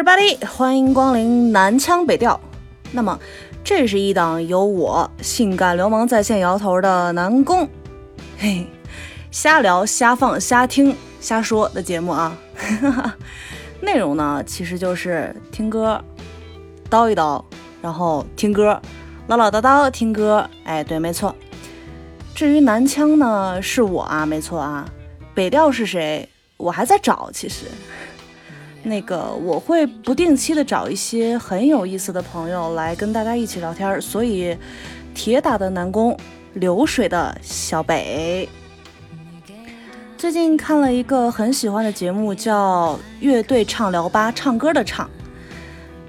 everybody，欢迎光临南腔北调。那么，这是一档由我性感流氓在线摇头的南宫，嘿，瞎聊、瞎放、瞎听、瞎说的节目啊。内容呢，其实就是听歌，叨一叨，然后听歌，唠唠叨叨听歌。哎，对，没错。至于南腔呢，是我啊，没错啊。北调是谁？我还在找，其实。那个我会不定期的找一些很有意思的朋友来跟大家一起聊天，所以铁打的南宫，流水的小北。最近看了一个很喜欢的节目，叫《乐队畅聊吧》，唱歌的唱。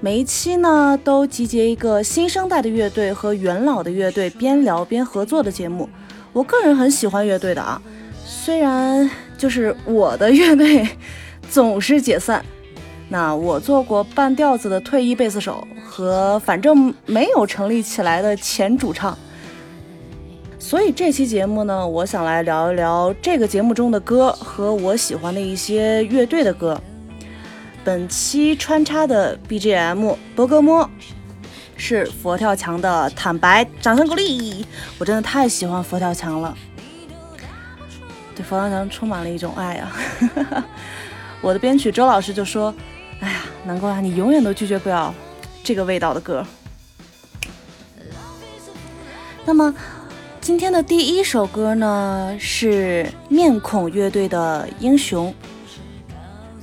每一期呢都集结一个新生代的乐队和元老的乐队边聊边合作的节目。我个人很喜欢乐队的啊，虽然就是我的乐队总是解散。那我做过半吊子的退役贝斯手和反正没有成立起来的前主唱，所以这期节目呢，我想来聊一聊这个节目中的歌和我喜欢的一些乐队的歌。本期穿插的 BGM《博格摸》是佛跳墙的《坦白》，掌声鼓励！我真的太喜欢佛跳墙了，对佛跳墙充满了一种爱啊！我的编曲周老师就说。哎呀，难怪！你永远都拒绝不了这个味道的歌。那么今天的第一首歌呢，是面孔乐队的《英雄》。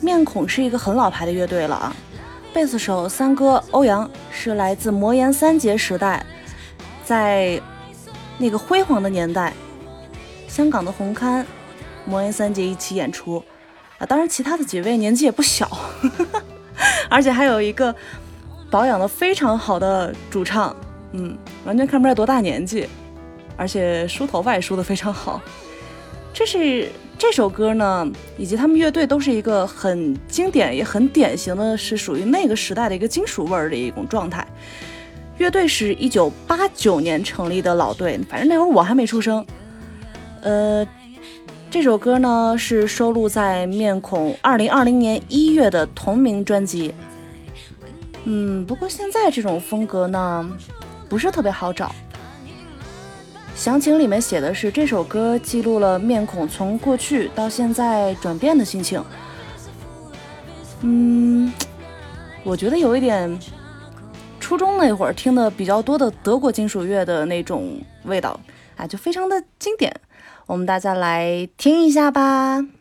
面孔是一个很老牌的乐队了啊，贝斯手三哥欧阳是来自魔岩三杰时代，在那个辉煌的年代，香港的红磡魔岩三杰一起演出。啊，当然，其他的几位年纪也不小，而且还有一个保养的非常好的主唱，嗯，完全看不出来多大年纪，而且梳头发也梳得非常好。这是这首歌呢，以及他们乐队都是一个很经典也很典型的，是属于那个时代的一个金属味儿的一种状态。乐队是一九八九年成立的老队，反正那会儿我还没出生，呃。这首歌呢是收录在面孔二零二零年一月的同名专辑。嗯，不过现在这种风格呢不是特别好找。详情里面写的是这首歌记录了面孔从过去到现在转变的心情。嗯，我觉得有一点初中那会儿听的比较多的德国金属乐的那种味道，啊，就非常的经典。我们大家来听一下吧。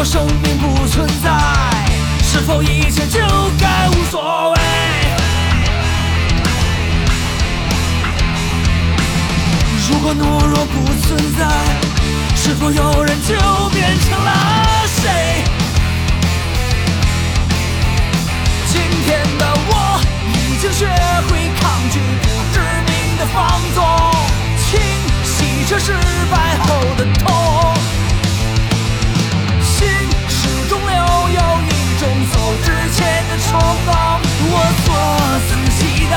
如果生命不存在，是否一切就该无所谓？如果懦弱不存在，是否有人就变成了谁？今天的我已经学会抗拒致命的放纵，清洗着失败后的痛。心始终留有一种走之前的冲动，我做自己的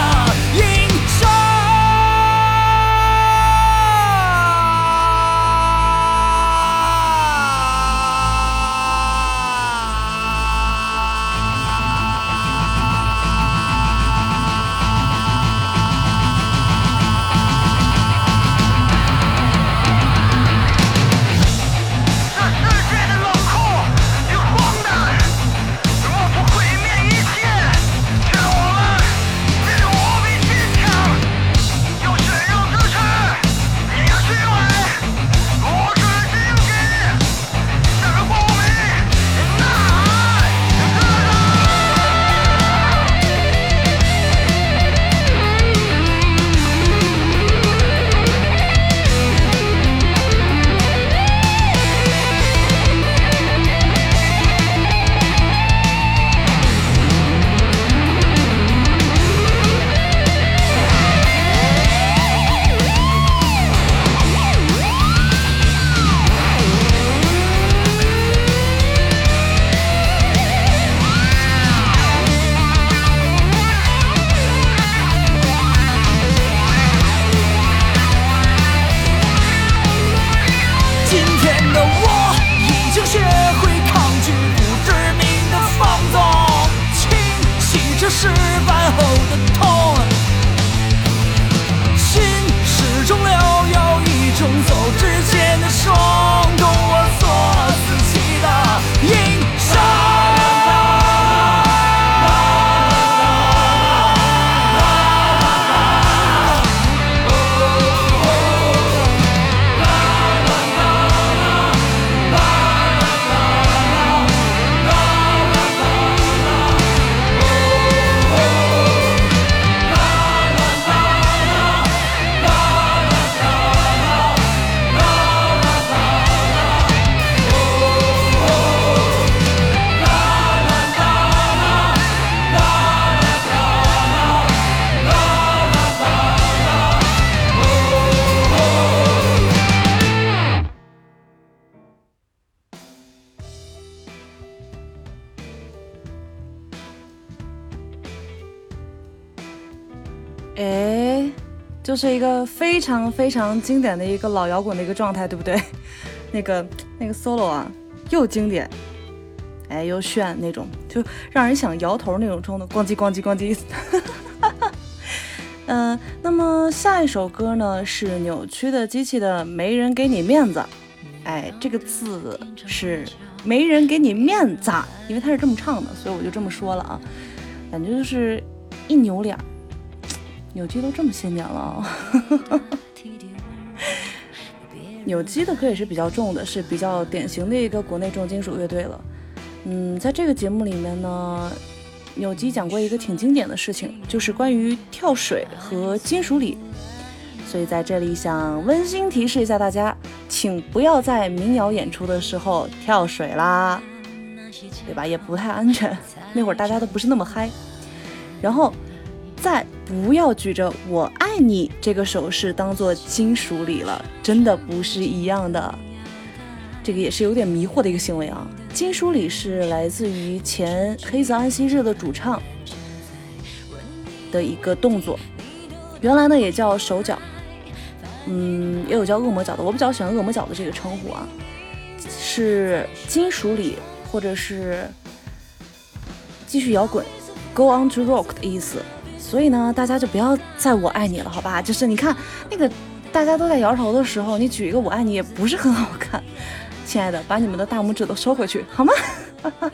哎，就是一个非常非常经典的一个老摇滚的一个状态，对不对？那个那个 solo 啊，又经典，哎，又炫那种，就让人想摇头那种冲动，咣叽咣叽咣叽。嗯，那么下一首歌呢是扭曲的机器的《没人给你面子》，哎，这个字是没人给你面子，因为他是这么唱的，所以我就这么说了啊，感觉就是一扭脸。扭机都这么些年了，扭机的歌也是比较重的，是比较典型的一个国内重金属乐队了。嗯，在这个节目里面呢，扭机讲过一个挺经典的事情，就是关于跳水和金属里。所以在这里想温馨提示一下大家，请不要在民谣演出的时候跳水啦，对吧？也不太安全。那会儿大家都不是那么嗨，然后。再不要举着“我爱你”这个手势当做金属礼了，真的不是一样的。这个也是有点迷惑的一个行为啊。金属礼是来自于前黑泽安息日的主唱的一个动作，原来呢也叫手脚，嗯，也有叫恶魔脚的。我比较喜欢恶魔脚的这个称呼啊，是金属礼或者是继续摇滚，Go on to rock 的意思。所以呢，大家就不要再我爱你了，好吧？就是你看那个大家都在摇头的时候，你举一个我爱你也不是很好看。亲爱的，把你们的大拇指都收回去，好吗？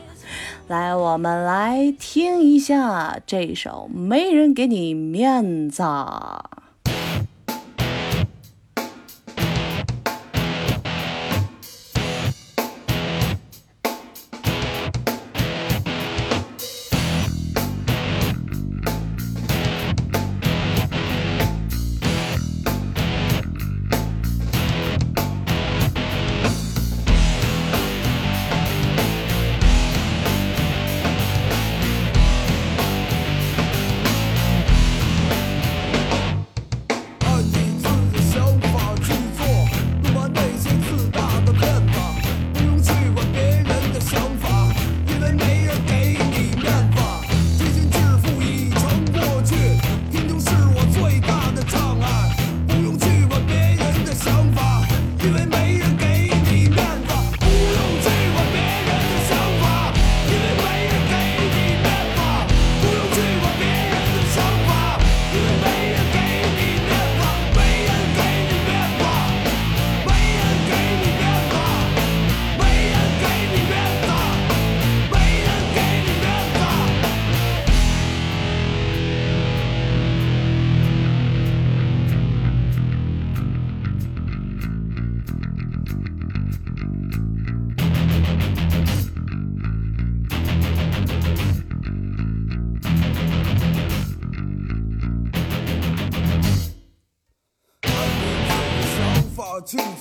来，我们来听一下这首《没人给你面子》。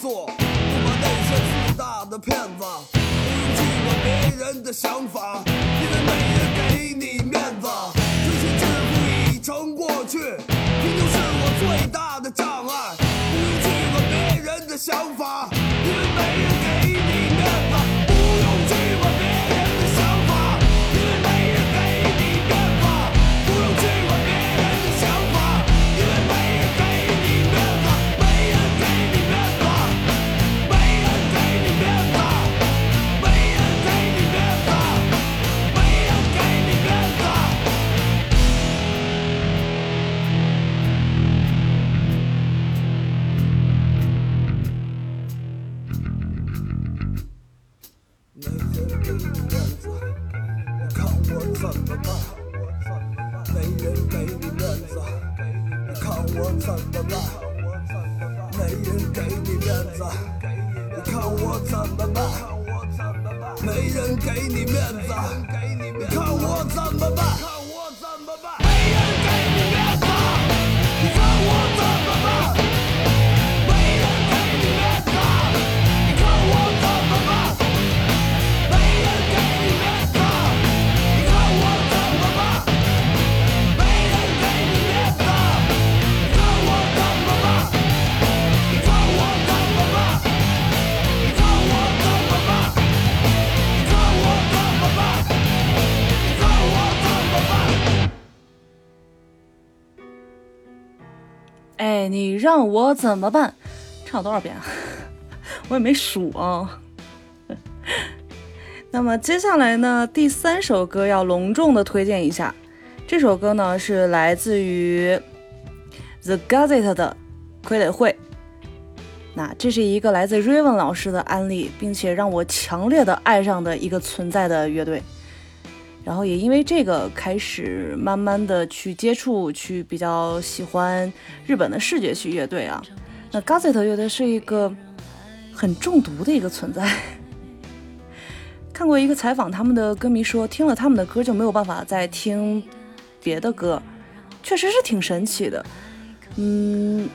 做，不把那些自大的骗子不用去管别人的想法，让我怎么办？唱了多少遍啊？我也没数啊。那么接下来呢，第三首歌要隆重的推荐一下。这首歌呢是来自于 The Gazette 的《傀儡会》。那这是一个来自 Raven 老师的安利，并且让我强烈的爱上的一个存在的乐队。然后也因为这个开始慢慢的去接触，去比较喜欢日本的视觉系乐队啊。那 Gazette 乐队是一个很中毒的一个存在。看过一个采访，他们的歌迷说，听了他们的歌就没有办法再听别的歌，确实是挺神奇的。嗯，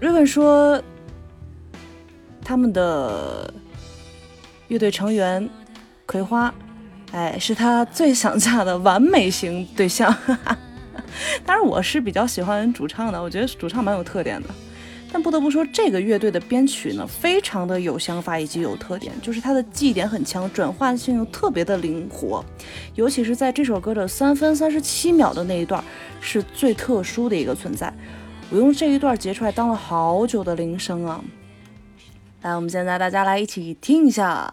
瑞文说，他们的乐队成员葵花，哎，是他最想嫁的完美型对象。当然，我是比较喜欢主唱的，我觉得主唱蛮有特点的。但不得不说，这个乐队的编曲呢，非常的有想法以及有特点，就是它的记忆点很强，转换性又特别的灵活，尤其是在这首歌的三分三十七秒的那一段，是最特殊的一个存在。我用这一段截出来当了好久的铃声啊！来，我们现在大家来一起听一下。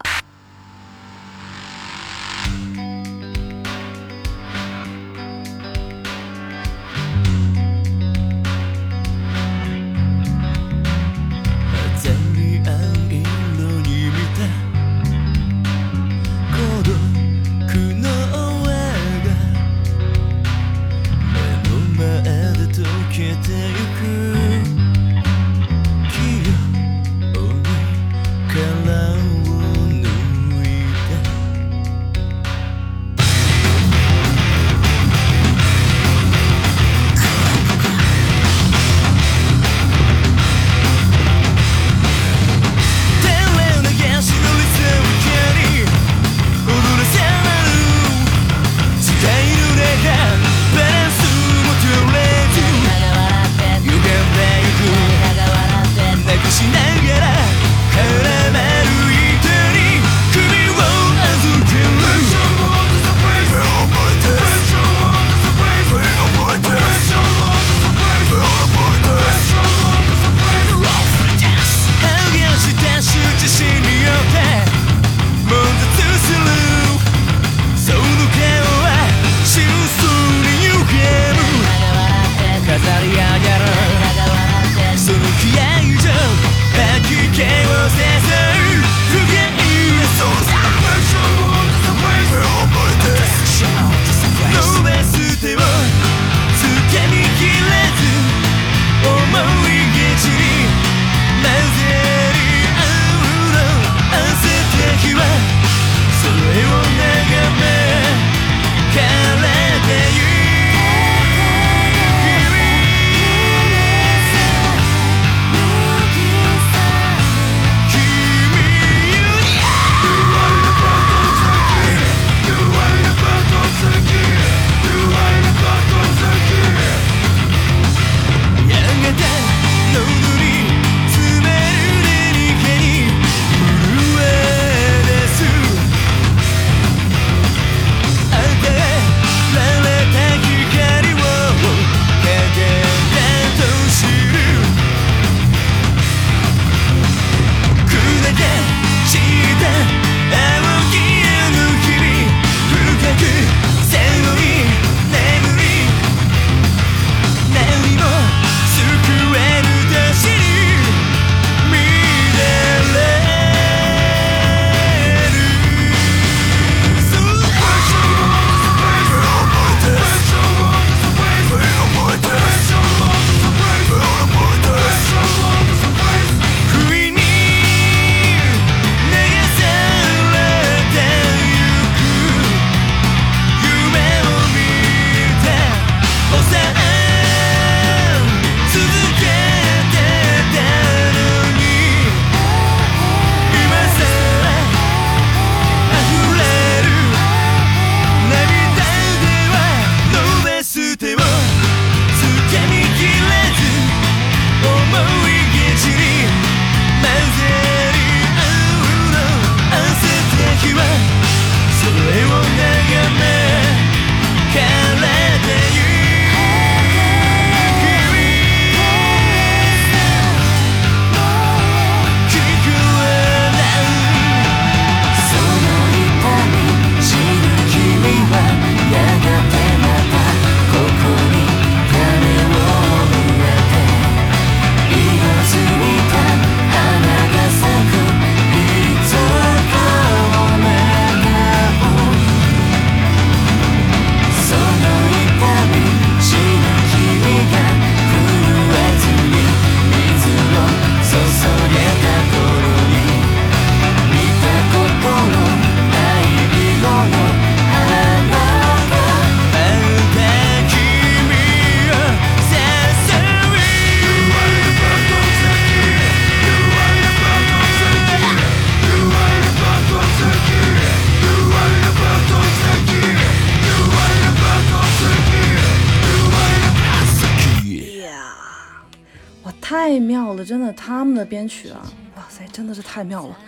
太妙了，真的，他们的编曲啊，哇塞，真的是太妙了，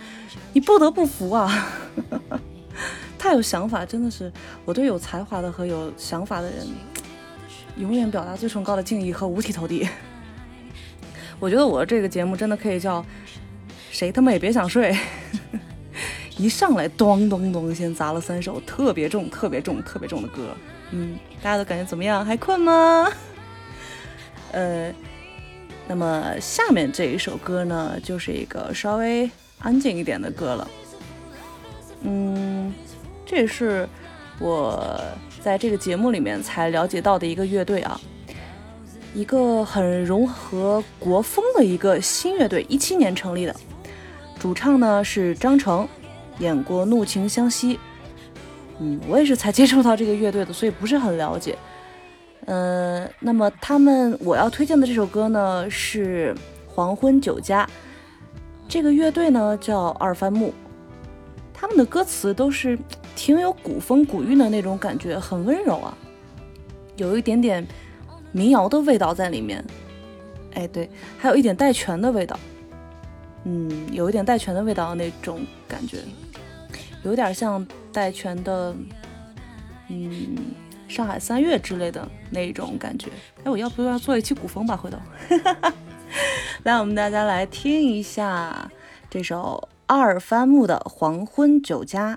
你不得不服啊，太有想法，真的是我对有才华的和有想法的人，永远表达最崇高的敬意和五体投地。我觉得我这个节目真的可以叫谁他妈也别想睡，一上来咚咚咚先砸了三首特别重、特别重、特别重的歌，嗯，大家都感觉怎么样？还困吗？呃，那么下面这一首歌呢，就是一个稍微安静一点的歌了。嗯，这也是我在这个节目里面才了解到的一个乐队啊，一个很融合国风的一个新乐队，一七年成立的，主唱呢是张成，演过《怒晴湘西》。嗯，我也是才接触到这个乐队的，所以不是很了解。嗯、那么他们我要推荐的这首歌呢是《黄昏酒家》，这个乐队呢叫二番木，他们的歌词都是挺有古风古韵的那种感觉，很温柔啊，有一点点民谣的味道在里面。哎，对，还有一点带拳的味道，嗯，有一点带拳的味道的那种感觉，有点像带拳的，嗯，上海三月之类的那种感觉。哎，我要不要做一期古风吧？回头，来，我们大家来听一下这首二番木的《黄昏酒家》。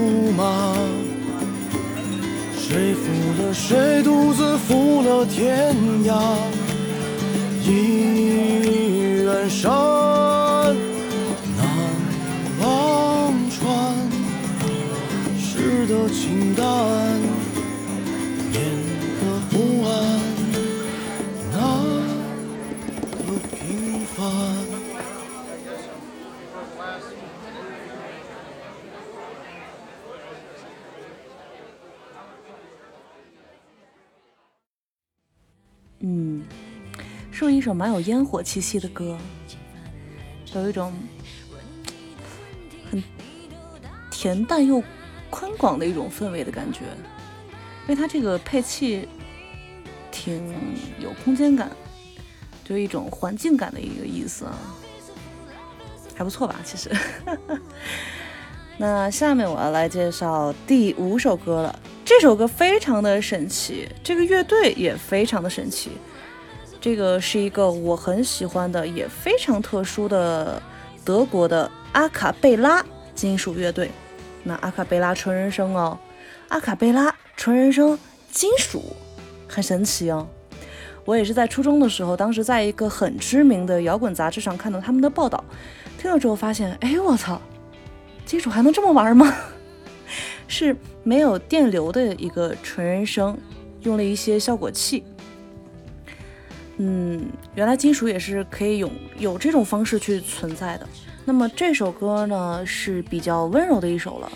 木马。谁负了谁，独自负了天涯。一远山难忘川，世的清淡，念的不安，那的平凡。嗯，是一首蛮有烟火气息的歌，有一种很恬淡又宽广的一种氛围的感觉，因为它这个配器挺有空间感，就是一种环境感的一个意思啊，还不错吧？其实。那下面我要来介绍第五首歌了。这首歌非常的神奇，这个乐队也非常的神奇。这个是一个我很喜欢的，也非常特殊的德国的阿卡贝拉金属乐队。那阿卡贝拉纯人声哦，阿卡贝拉纯人声金属，很神奇哦。我也是在初中的时候，当时在一个很知名的摇滚杂志上看到他们的报道，听了之后发现，哎，我操，金属还能这么玩吗？是没有电流的一个纯人声，用了一些效果器。嗯，原来金属也是可以有有这种方式去存在的。那么这首歌呢是比较温柔的一首了，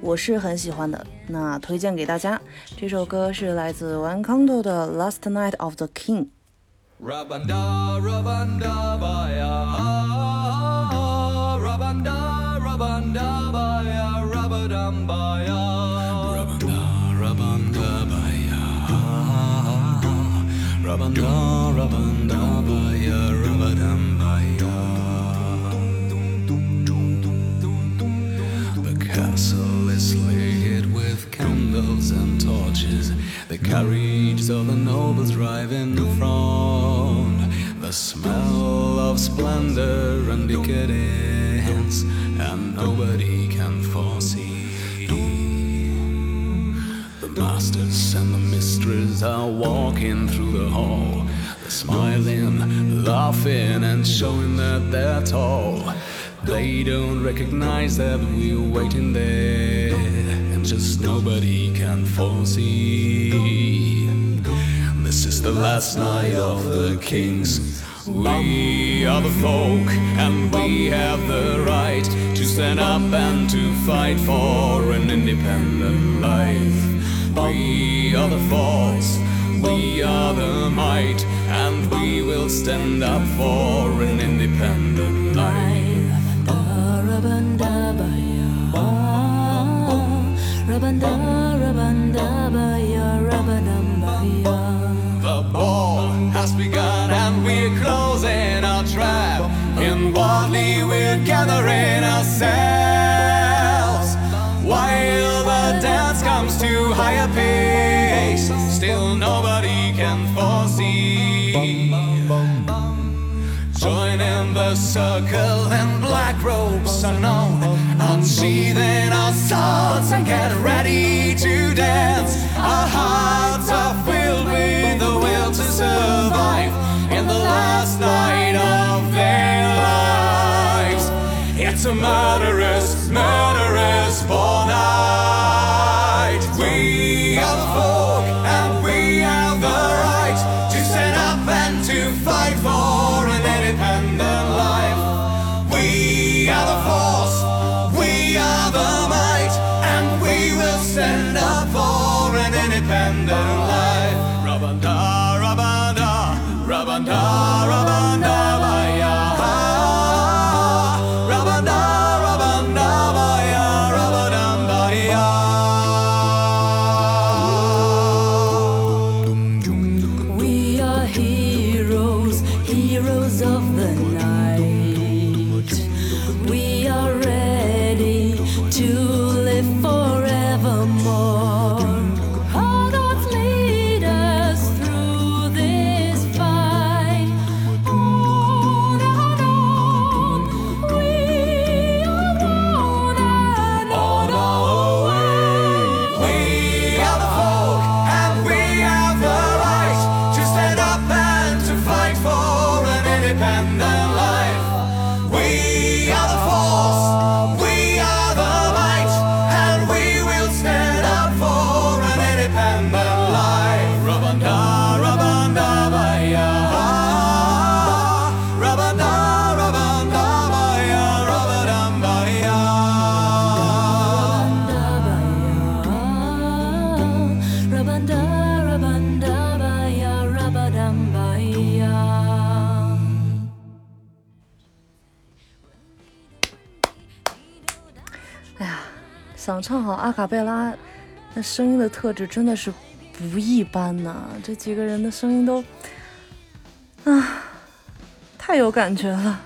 我是很喜欢的，那推荐给大家。这首歌是来自 One Condo 的《Last Night of the King》。The castle is lit with candles and torches. The carriages of the nobles drive in front. The smell of splendor and decadence, and nobody masters and the mistress are walking through the hall. Smiling, laughing, and showing that they're tall. They don't recognize that we're waiting there, and just nobody can foresee. This is the last night of the kings. We are the folk, and we have the right to stand up and to fight for an independent life. We are the force, we are the might, and we will stand up for an independent life. The ball has begun and we're closing our trap. Inwardly we're gathering ourselves. Higher pace, still nobody can foresee. Join in the circle and black robes are known. Unsheathing our swords and get ready to dance. Our hearts are filled with the will to survive in the last night of their lives. It's a murderous, murderous are California. other. 那声音的特质真的是不一般呐！这几个人的声音都啊，太有感觉了，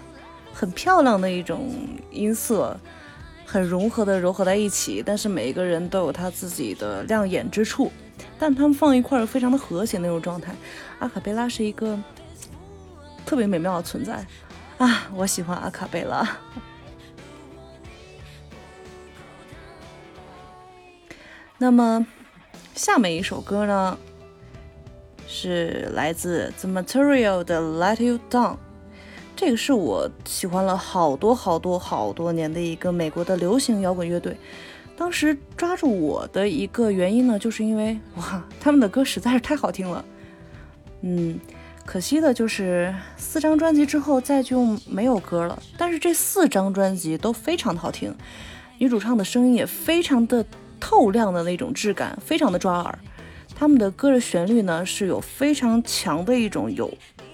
很漂亮的一种音色，很融合的糅合在一起。但是每一个人都有他自己的亮眼之处，但他们放一块儿非常的和谐那种状态。阿卡贝拉是一个特别美妙的存在啊！我喜欢阿卡贝拉。那么，下面一首歌呢，是来自 The Material 的《Let You Down》。这个是我喜欢了好多好多好多年的一个美国的流行摇滚乐队。当时抓住我的一个原因呢，就是因为哇，他们的歌实在是太好听了。嗯，可惜的就是四张专辑之后再就没有歌了。但是这四张专辑都非常的好听，女主唱的声音也非常的。透亮的那种质感，非常的抓耳。他们的歌的旋律呢，是有非常强的一种有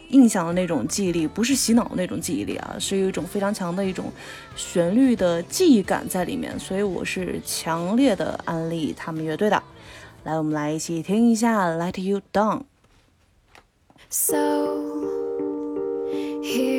印象的那种记忆力，不是洗脑的那种记忆力啊，是有一种非常强的一种旋律的记忆感在里面。所以我是强烈的安利他们乐队的。来，我们来一起听一下《Let You Down》。So here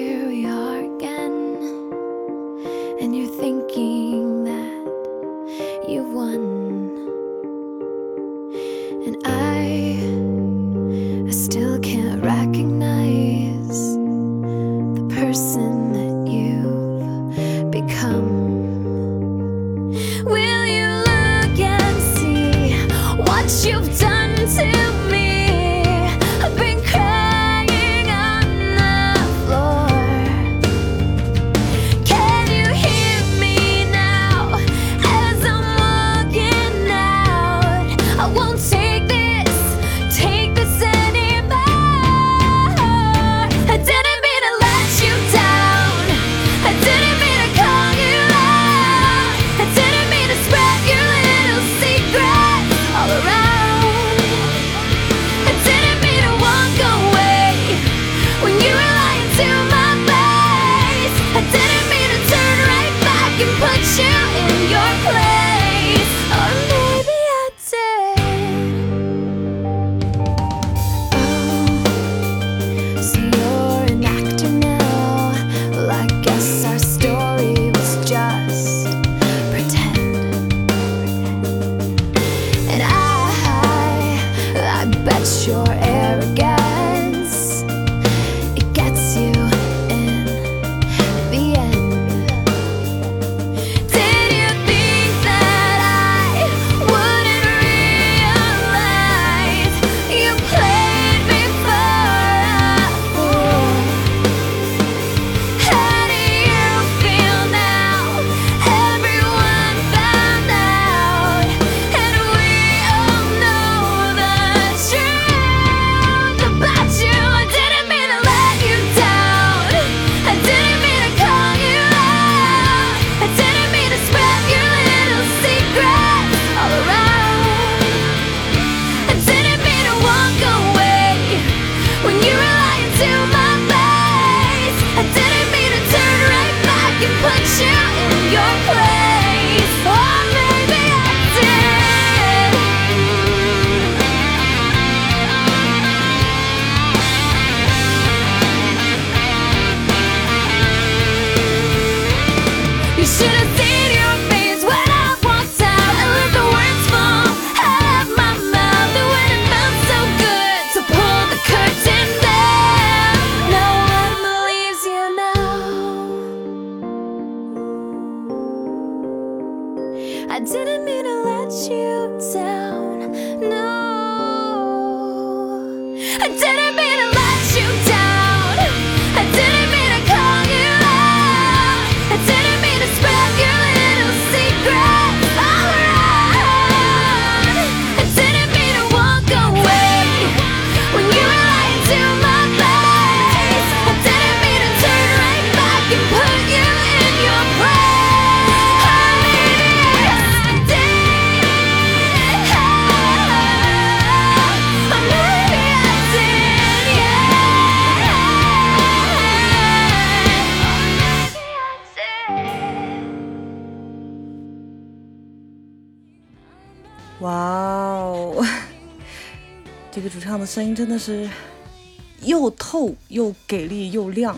又给力又亮，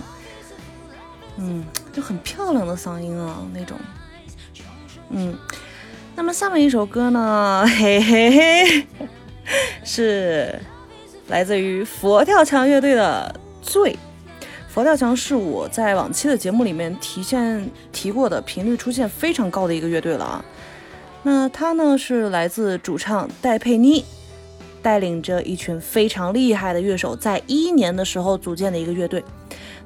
嗯，就很漂亮的嗓音啊那种，嗯。那么下面一首歌呢，嘿嘿嘿，是来自于佛跳墙乐队的《醉》。佛跳墙是我在往期的节目里面提现提过的频率出现非常高的一个乐队了啊。那他呢是来自主唱戴佩妮，带领着一群非常厉害的乐手，在一一年的时候组建的一个乐队。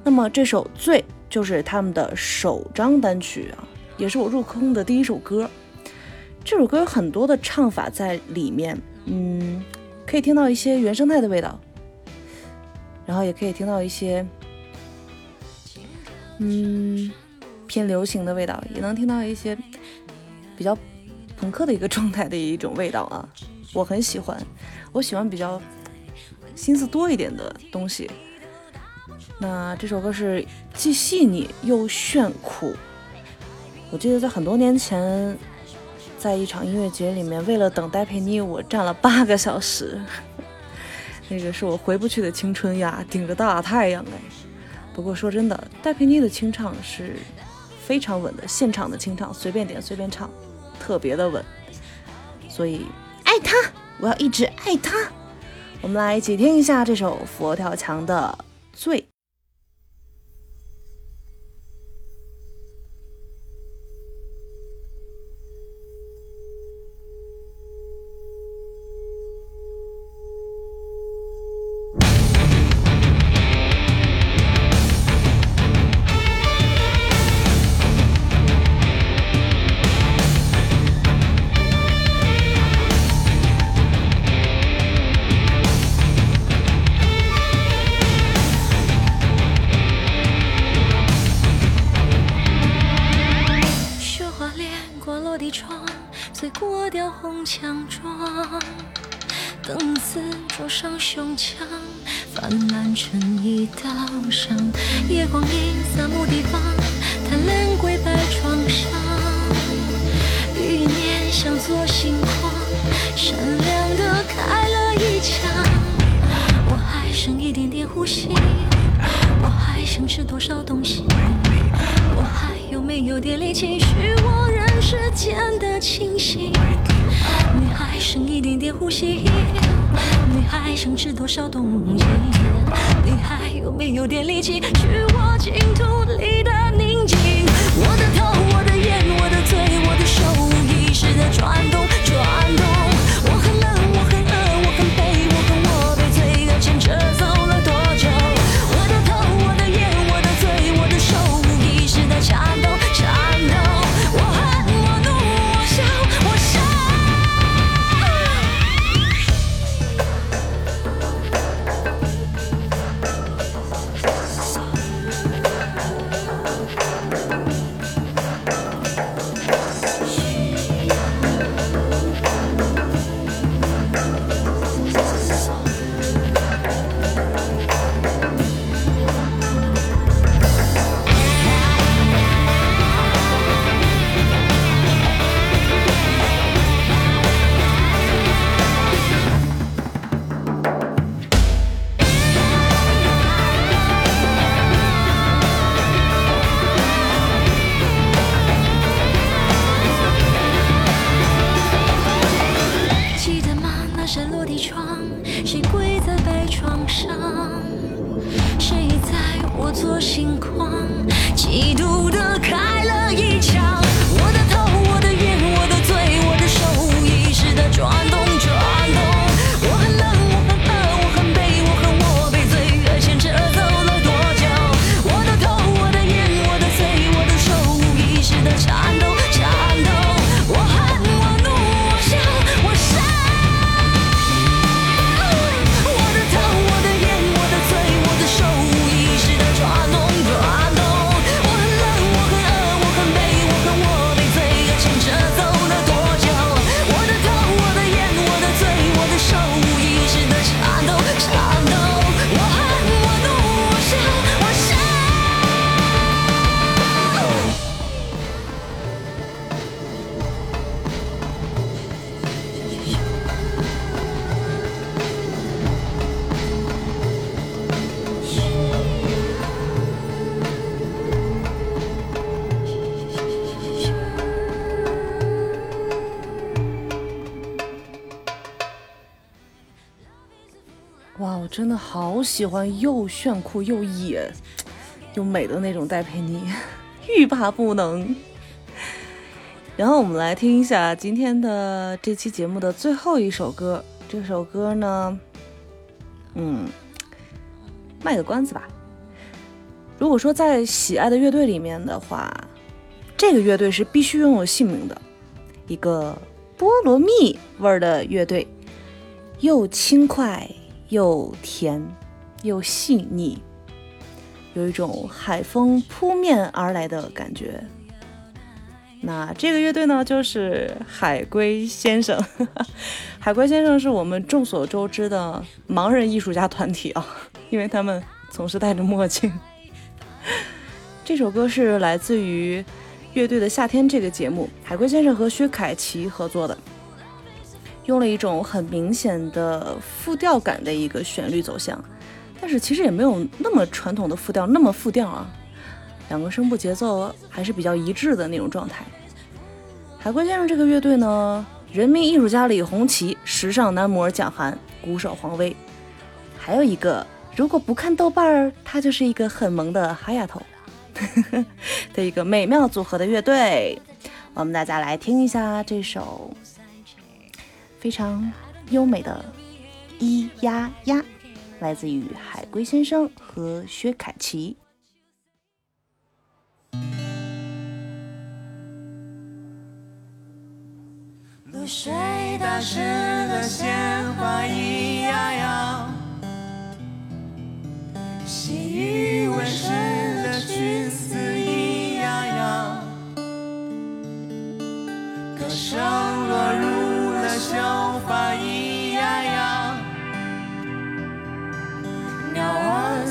那么这首《醉》就是他们的首张单曲啊，也是我入坑的第一首歌。这首歌有很多的唱法在里面，嗯，可以听到一些原生态的味道，然后也可以听到一些，嗯，偏流行的味道，也能听到一些比较朋克的一个状态的一种味道啊，我很喜欢，我喜欢比较心思多一点的东西。那这首歌是既细腻又炫酷，我记得在很多年前。在一场音乐节里面，为了等戴佩妮，我站了八个小时。那个是我回不去的青春呀，顶着大太阳哎。不过说真的，戴佩妮的清唱是非常稳的，现场的清唱随便点随便唱，特别的稳。所以爱他，我要一直爱他。我们来一起听一下这首佛跳墙的《醉》。真的好喜欢又炫酷又野又美的那种戴佩妮，欲罢不能。然后我们来听一下今天的这期节目的最后一首歌，这首歌呢，嗯，卖个关子吧。如果说在喜爱的乐队里面的话，这个乐队是必须拥有姓名的，一个菠萝蜜味儿的乐队，又轻快又甜又细腻，有一种海风扑面而来的感觉。那这个乐队呢，就是海龟先生。海龟先生是我们众所周知的盲人艺术家团体啊，因为他们总是戴着墨镜。这首歌是来自于乐队的夏天这个节目，海龟先生和薛凯琪合作的，用了一种很明显的复调感的一个旋律走向，但是其实也没有那么传统的复调那么复调啊。两个声部节奏还是比较一致的那种状态。海龟先生这个乐队呢，人民艺术家李红旗、时尚男模蒋涵、鼓手黄威，还有一个如果不看豆瓣儿，他就是一个很萌的哈丫头 的一个美妙组合的乐队。我们大家来听一下这首非常优美的《咿呀呀》，来自于海龟先生和薛凯琪。露水打湿了鲜花，咿呀呀；细雨温湿了裙子，咿呀呀。歌声落入鸟儿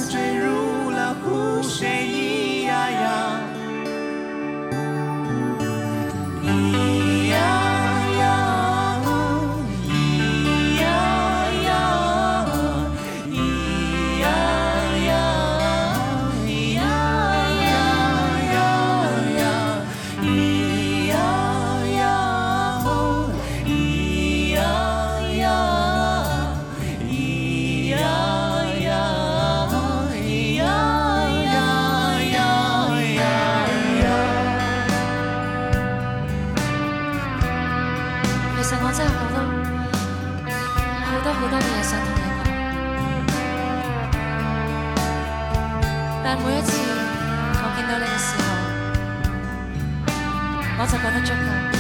但每一次我见到你嘅时候，我就觉得足够。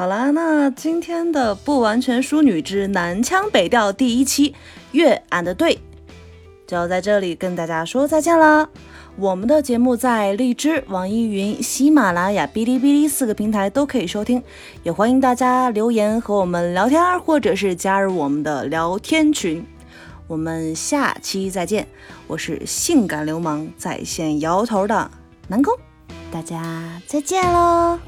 好啦，那今天的《不完全淑女之南腔北调》第一期《月俺的对》就要在这里跟大家说再见啦。我们的节目在荔枝、网易云、喜马拉雅、哔哩哔哩四个平台都可以收听，也欢迎大家留言和我们聊天，或者是加入我们的聊天群。我们下期再见，我是性感流氓在线摇头的南宫，大家再见喽。